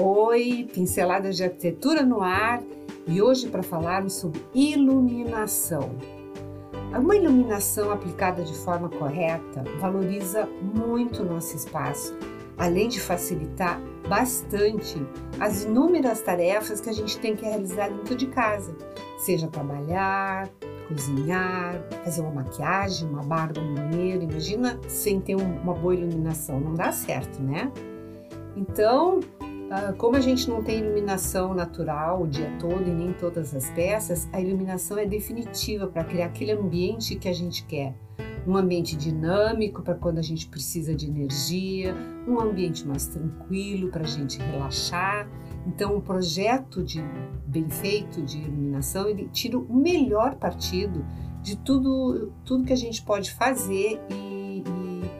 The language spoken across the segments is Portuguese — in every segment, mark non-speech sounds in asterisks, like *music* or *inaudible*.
Oi, pinceladas de arquitetura no ar e hoje para falarmos sobre iluminação. Uma iluminação aplicada de forma correta valoriza muito nosso espaço, além de facilitar bastante as inúmeras tarefas que a gente tem que realizar dentro de casa, seja trabalhar, cozinhar, fazer uma maquiagem, uma barba no banheiro. Imagina sem ter uma boa iluminação, não dá certo, né? Então, como a gente não tem iluminação natural o dia todo e nem todas as peças, a iluminação é definitiva para criar aquele ambiente que a gente quer. Um ambiente dinâmico para quando a gente precisa de energia, um ambiente mais tranquilo para a gente relaxar. Então, um projeto de bem feito de iluminação ele tira o melhor partido de tudo, tudo que a gente pode fazer e,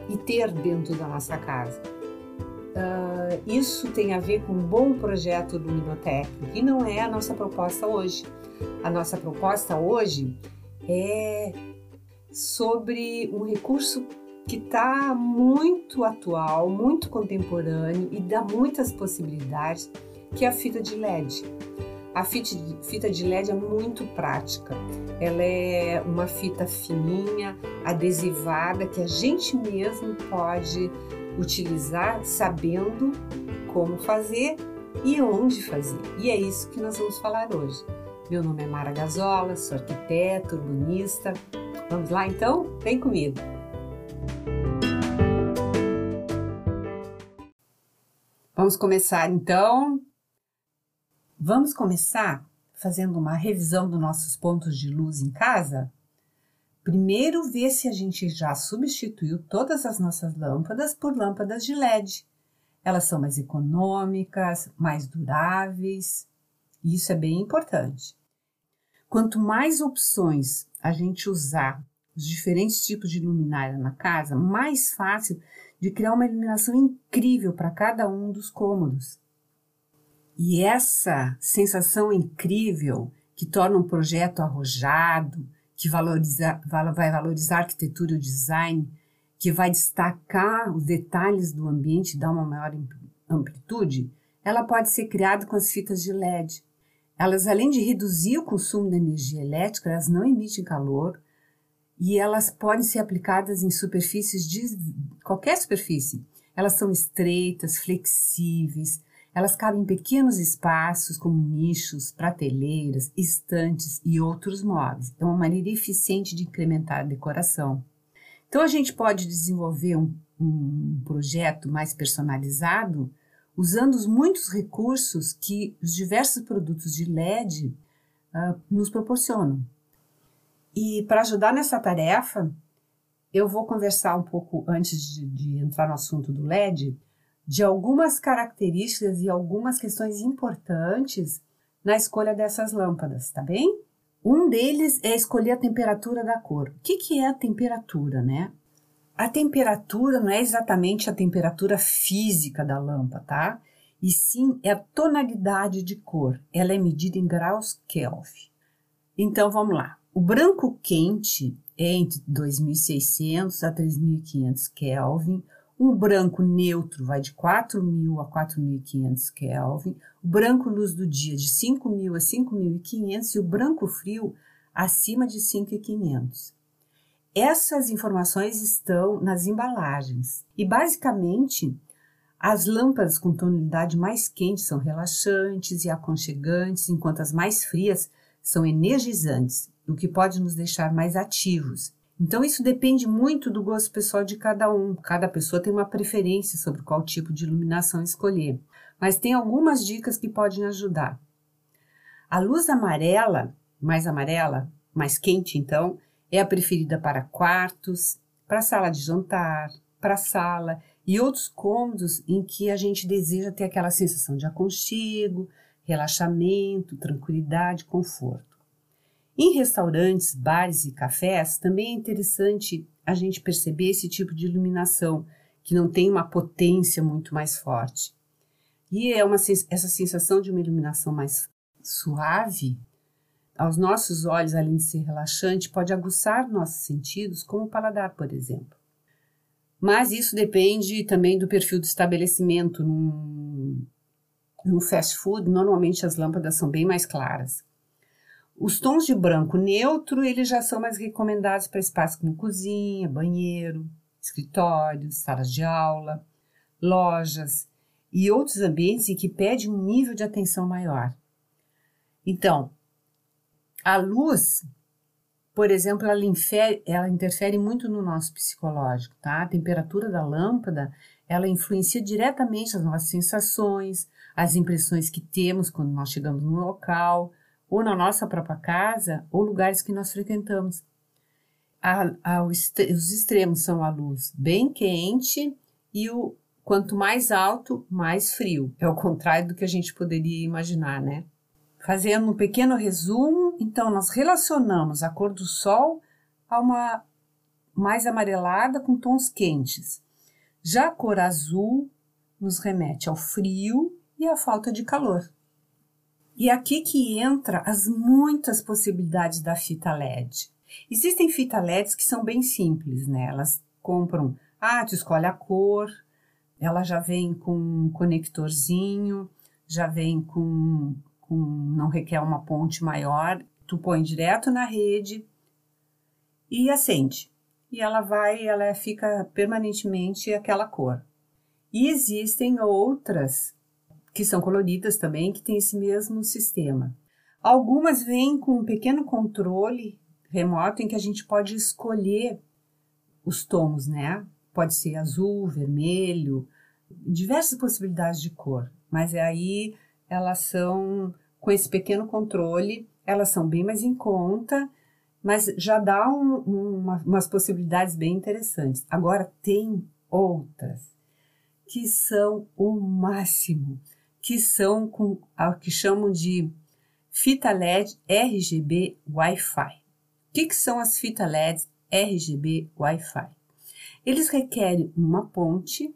e, e ter dentro da nossa casa. Isso tem a ver com um bom projeto luminotécnico e não é a nossa proposta hoje. A nossa proposta hoje é sobre um recurso que está muito atual, muito contemporâneo e dá muitas possibilidades, que é a fita de LED. A fita de LED é muito prática. Ela é uma fita fininha, adesivada, que a gente mesmo pode utilizar sabendo como fazer e onde fazer. E é isso que nós vamos falar hoje. Meu nome é Mara Gazola, sou arquiteta, urbanista. Vamos lá então? Vem comigo! Vamos começar então. Vamos começar fazendo uma revisão dos nossos pontos de luz em casa? Primeiro, ver se a gente já substituiu todas as nossas lâmpadas por lâmpadas de LED. Elas são mais econômicas, mais duráveis. Isso é bem importante. Quanto mais opções a gente usar os diferentes tipos de luminária na casa, mais fácil de criar uma iluminação incrível para cada um dos cômodos. E essa sensação incrível que torna um projeto arrojado, que valoriza, vai valorizar a arquitetura e o design, que vai destacar os detalhes do ambiente dar uma maior amplitude, ela pode ser criada com as fitas de LED. Elas, além de reduzir o consumo de energia elétrica, elas não emitem calor e elas podem ser aplicadas em superfícies de qualquer superfície. Elas são estreitas, flexíveis, elas cabem em pequenos espaços, como nichos, prateleiras, estantes e outros móveis. É uma maneira eficiente de incrementar a decoração. Então, a gente pode desenvolver um, um projeto mais personalizado usando os muitos recursos que os diversos produtos de LED uh, ah, nos proporcionam. E para ajudar nessa tarefa, eu vou conversar um pouco antes de, de entrar no assunto do LED de algumas características e algumas questões importantes na escolha dessas lâmpadas, tá bem? Um deles é escolher a temperatura da cor. O que, que é a temperatura, né? A temperatura não é exatamente a temperatura física da lâmpada, tá? E sim é a tonalidade de cor. Ela é medida em graus Kelvin. Então vamos lá. O branco quente é entre 2600 a 3500 Kelvin. Um branco neutro vai de 4.000 a 4.500 Kelvin, o branco luz do dia de 5.000 a 5.500 e o branco frio acima de 5.500. Essas informações estão nas embalagens. E basicamente as lâmpadas com tonalidade mais quente são relaxantes e aconchegantes, enquanto as mais frias são energizantes, o que pode nos deixar mais ativos então, isso depende muito do gosto pessoal de cada um. Cada pessoa tem uma preferência sobre qual tipo de iluminação escolher. Mas tem algumas dicas que podem ajudar. A luz amarela, mais amarela, mais quente então, é a preferida para quartos, para sala de jantar, para sala e outros cômodos em que a gente deseja ter aquela sensação de aconchego, relaxamento, tranquilidade, conforto. Em restaurantes, bares e cafés, também é interessante a gente perceber esse tipo de iluminação, que não tem uma potência muito mais forte. E é uma, essa sensação de uma iluminação mais suave, aos nossos olhos, além de ser relaxante, pode aguçar nossos sentidos, como o paladar, por exemplo. Mas isso depende também do perfil do estabelecimento. Num no fast food, normalmente as lâmpadas são bem mais claras. Os tons de branco neutro, eles já são mais recomendados para espaços como cozinha, banheiro, escritórios, salas de aula, lojas e outros ambientes em que pede um nível de atenção maior. Então, a luz, por exemplo, ela, infere, ela interfere muito no nosso psicológico, tá? A temperatura da lâmpada, ela influencia diretamente as nossas sensações, as impressões que temos quando nós chegamos no local, ou na nossa própria casa, ou lugares que nós frequentamos. A, a, os extremos são a luz bem quente e o quanto mais alto, mais frio. É o contrário do que a gente poderia imaginar, né? Fazendo um pequeno resumo, então nós relacionamos a cor do sol a uma mais amarelada com tons quentes. Já a cor azul nos remete ao frio e à falta de calor. E aqui que entra as muitas possibilidades da fita LED. Existem fita LEDs que são bem simples, né? Elas compram, ah, tu escolhe a cor, ela já vem com um conectorzinho, já vem com, com não requer uma ponte maior, tu põe direto na rede e acende. E ela vai, ela fica permanentemente aquela cor. E existem outras que são coloridas também, que têm esse mesmo sistema. Algumas vêm com um pequeno controle remoto em que a gente pode escolher os tons, né? Pode ser azul, vermelho, diversas possibilidades de cor, mas aí elas são com esse pequeno controle, elas são bem mais em conta, mas já dá um, uma, umas possibilidades bem interessantes. Agora tem outras que são o máximo, que são com o que chamam de fita LED RGB Wi-Fi. O que, que são as fita LEDs RGB Wi-Fi? Eles requerem uma ponte,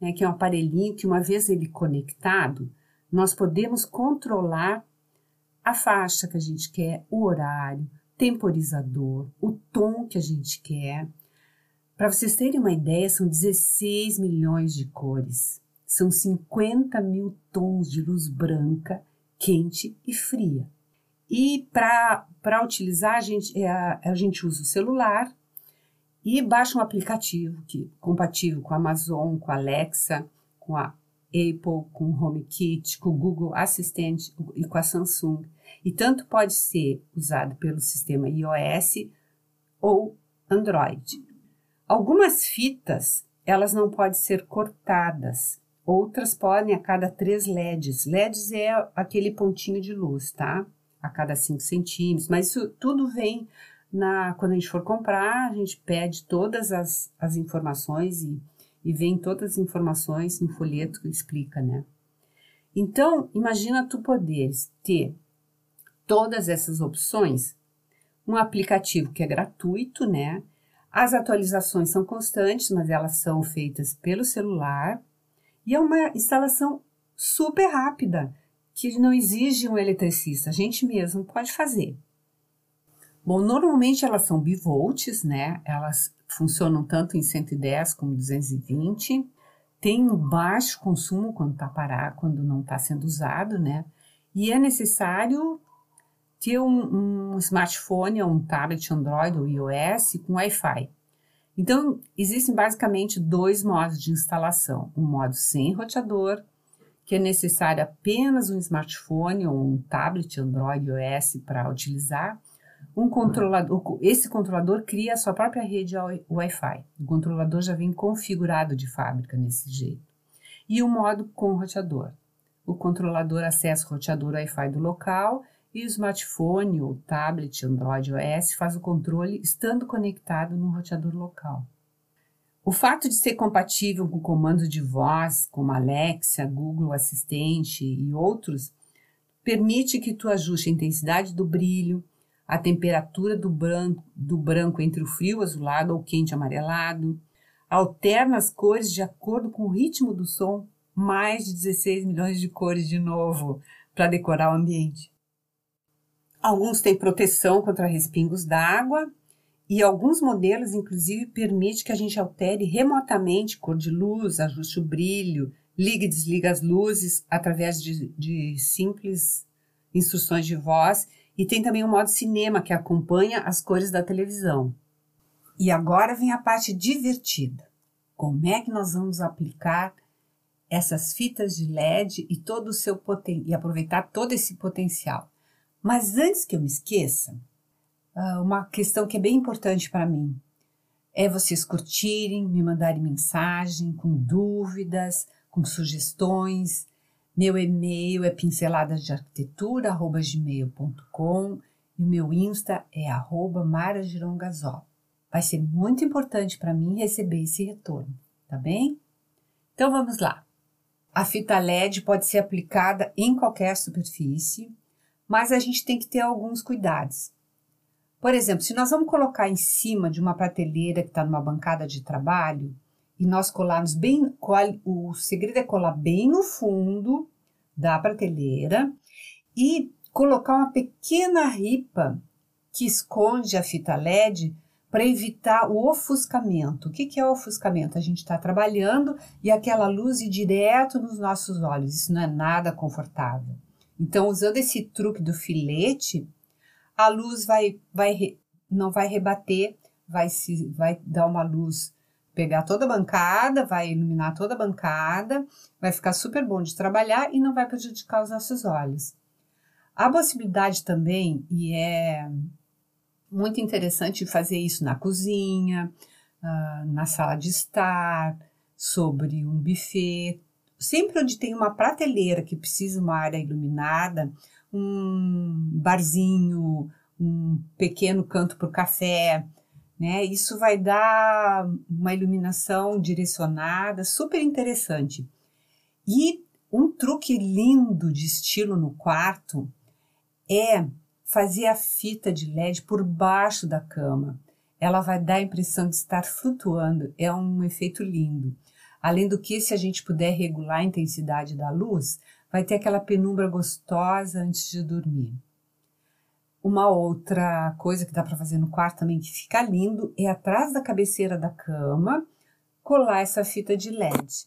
né, que é um aparelhinho que, uma vez ele conectado, nós podemos controlar a faixa que a gente quer, o horário, temporizador, o tom que a gente quer. Para vocês terem uma ideia, são 16 milhões de cores. São 50 mil tons de luz branca, quente e fria. E para utilizar, a gente, é, a gente usa o celular e baixa um aplicativo que compatível com a Amazon, com a Alexa, com a Apple, com o HomeKit, com o Google Assistente e com a Samsung. E tanto pode ser usado pelo sistema iOS ou Android. Algumas fitas, elas não podem ser cortadas. Outras podem a cada três LEDs. LEDs é aquele pontinho de luz, tá? a cada 5 centímetros, mas isso tudo vem na quando a gente for comprar, a gente pede todas as, as informações e, e vem todas as informações no folheto que explica, né? Então, imagina tu poderes ter todas essas opções, um aplicativo que é gratuito, né? As atualizações são constantes, mas elas são feitas pelo celular e é uma instalação super rápida que não exige um eletricista, a gente mesmo pode fazer. Bom, normalmente elas são bivolts, né? Elas funcionam tanto em 110 como 220. Tem um baixo consumo quando está parado, quando não está sendo usado, né? E é necessário ter um, um smartphone ou um tablet Android ou iOS com Wi-Fi. Então, existem basicamente dois modos de instalação: um modo sem roteador que é necessário apenas um smartphone ou um tablet Android OS para utilizar. Um controlador, esse controlador cria a sua própria rede Wi-Fi. O controlador já vem configurado de fábrica nesse jeito. E o modo com roteador. O controlador acessa o roteador Wi-Fi do local e o smartphone ou tablet Android OS faz o controle estando conectado no roteador local. O fato de ser compatível com comandos de voz, como Alexa, Google Assistente e outros, permite que tu ajuste a intensidade do brilho, a temperatura do branco, do branco entre o frio azulado ou quente amarelado, alterna as cores de acordo com o ritmo do som, mais de 16 milhões de cores de novo para decorar o ambiente. Alguns têm proteção contra respingos d'água e alguns modelos, inclusive, permitem que a gente altere remotamente cor de luz, ajuste o brilho liga e desliga as luzes através de, de simples instruções de voz e tem também o modo cinema que acompanha as cores da televisão. E agora vem a parte divertida. Como é que nós vamos aplicar essas fitas de LED e todo o seu poten e aproveitar todo esse potencial? Mas antes que eu me esqueça, ah, uma questão que é bem importante para mim é vocês curtirem, me mandarem mensagem com dúvidas, com sugestões. Meu e-mail é pinceladasdearquitetura@gmail.com e o meu Insta é arroba Vai ser muito importante para mim receber esse retorno, tá bem? Então vamos lá. A fita LED pode ser aplicada em qualquer superfície, mas a gente tem que ter alguns cuidados. Por exemplo, se nós vamos colocar em cima de uma prateleira que está numa bancada de trabalho e nós colarmos bem, o segredo é colar bem no fundo da prateleira e colocar uma pequena ripa que esconde a fita LED para evitar o ofuscamento. O que, é o ofuscamento? A gente está trabalhando e aquela luz ir direto nos nossos olhos. Isso não é nada confortável. Então, usando esse truque do filete, a luz vai, vai não vai rebater, vai se vai dar uma luz, pegar toda a bancada, vai iluminar toda a bancada, vai ficar super bom de trabalhar e não vai prejudicar os nossos olhos. A possibilidade também, e é muito interessante fazer isso na cozinha, uh, na sala de estar, sobre um buffet, sempre onde tem uma prateleira que precisa uma área iluminada, um barzinho, um pequeno canto para o café, né? Isso vai dar uma iluminação direcionada, super interessante. E um truque lindo de estilo no quarto é fazer a fita de LED por baixo da cama. Ela vai dar a impressão de estar flutuando, é um efeito lindo. Além do que, se a gente puder regular a intensidade da luz, vai ter aquela penumbra gostosa antes de dormir. Uma outra coisa que dá para fazer no quarto também que fica lindo é atrás da cabeceira da cama colar essa fita de LED.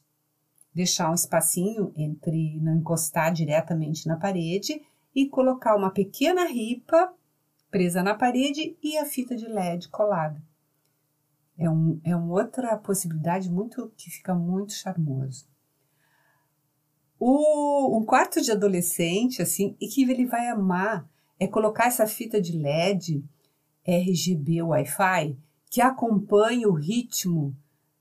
Deixar um espacinho entre não encostar diretamente na parede e colocar uma pequena ripa presa na parede e a fita de LED colada. É, um, é uma outra possibilidade muito que fica muito charmoso. O, um quarto de adolescente, assim, e que ele vai amar, é colocar essa fita de LED RGB Wi-Fi que acompanha o ritmo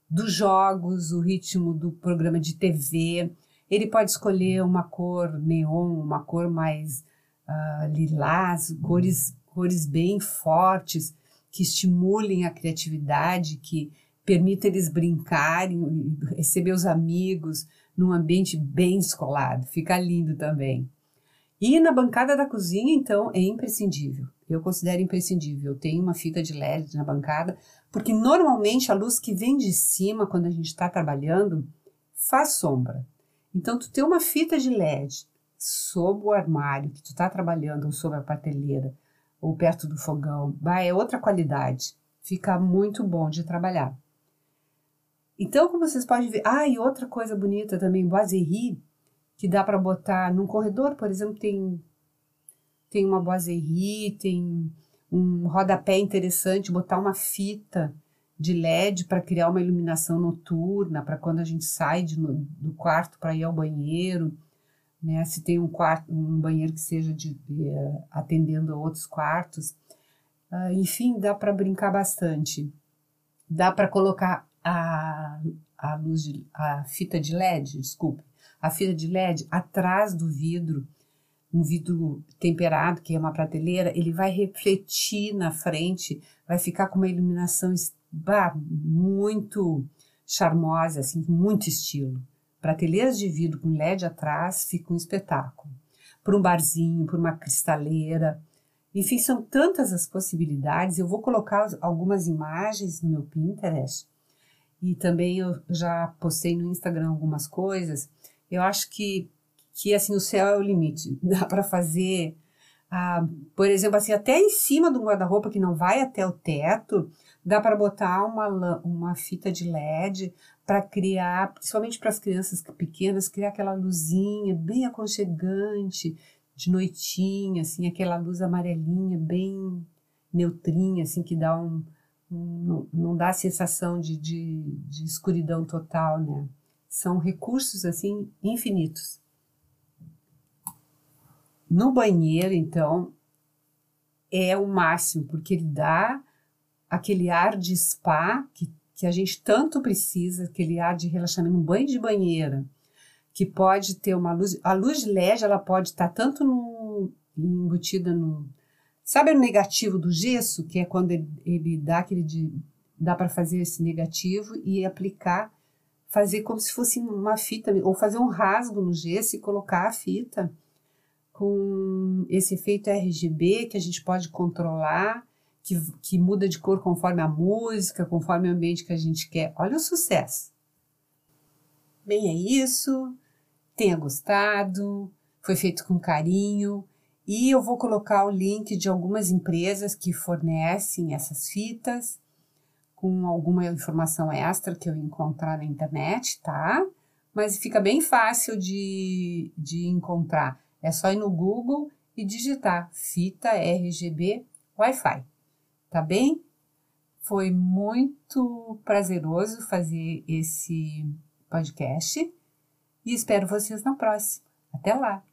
dos jogos, o ritmo do programa de TV. Ele pode escolher uma cor neon, uma cor mais uh, lilás, cores, cores bem fortes que estimulem a criatividade, que permita eles brincarem, receber os amigos num ambiente bem descolado. Fica lindo também. E na bancada da cozinha, então, é imprescindível. Eu considero imprescindível. Eu tenho uma fita de LED na bancada, porque normalmente a luz que vem de cima, quando a gente está trabalhando, faz sombra. Então, tu ter uma fita de LED sob o armário que tu está trabalhando, ou sob a prateleira, ou perto do fogão, é outra qualidade. Fica muito bom de trabalhar. Então, como vocês podem ver, ah, e outra coisa bonita também, boiserie, que dá para botar num corredor, por exemplo, tem tem uma boiserie, tem um rodapé interessante, botar uma fita de LED para criar uma iluminação noturna, para quando a gente sai de, do quarto para ir ao banheiro né? Se tem um quarto, um banheiro que seja de, de atendendo a outros quartos, uh, enfim, dá para brincar bastante. Dá para colocar a, a luz de, a fita de LED, desculpe, a fita de LED atrás do vidro, um vidro temperado, que é uma prateleira, ele vai refletir na frente, vai ficar com uma iluminação bah, muito charmosa, assim, muito estilo. Prateleiras de vidro com LED atrás fica um espetáculo. Por um barzinho, por uma cristaleira. Enfim, são tantas as possibilidades. Eu vou colocar algumas imagens no meu Pinterest e também eu já postei no Instagram algumas coisas. Eu acho que, que assim, o céu é o limite. *laughs* Dá para fazer, ah, por exemplo, assim, até em cima do guarda-roupa que não vai até o teto, dá para botar uma, uma fita de LED para criar, principalmente para as crianças pequenas, criar aquela luzinha bem aconchegante, de noitinha, assim, aquela luz amarelinha bem neutrinha, assim, que dá um, um não dá a sensação de, de, de escuridão total, né? São recursos, assim, infinitos. No banheiro, então, é o máximo, porque ele dá aquele ar de spa que, que a gente tanto precisa, aquele ar de relaxamento, um banho de banheira, que pode ter uma luz. A luz LED ela pode estar tanto no, embutida no. Sabe o negativo do gesso, que é quando ele, ele dá aquele de. dá para fazer esse negativo e aplicar, fazer como se fosse uma fita, ou fazer um rasgo no gesso e colocar a fita com esse efeito RGB que a gente pode controlar, que, que muda de cor conforme a música, conforme o ambiente que a gente quer. Olha o sucesso! Bem, é isso. Tenha gostado. Foi feito com carinho. E eu vou colocar o link de algumas empresas que fornecem essas fitas com alguma informação extra que eu encontrar na internet, tá? Mas fica bem fácil de, de encontrar. É só ir no Google e digitar fita RGB Wi-Fi. Tá bem? Foi muito prazeroso fazer esse podcast e espero vocês na próxima. Até lá!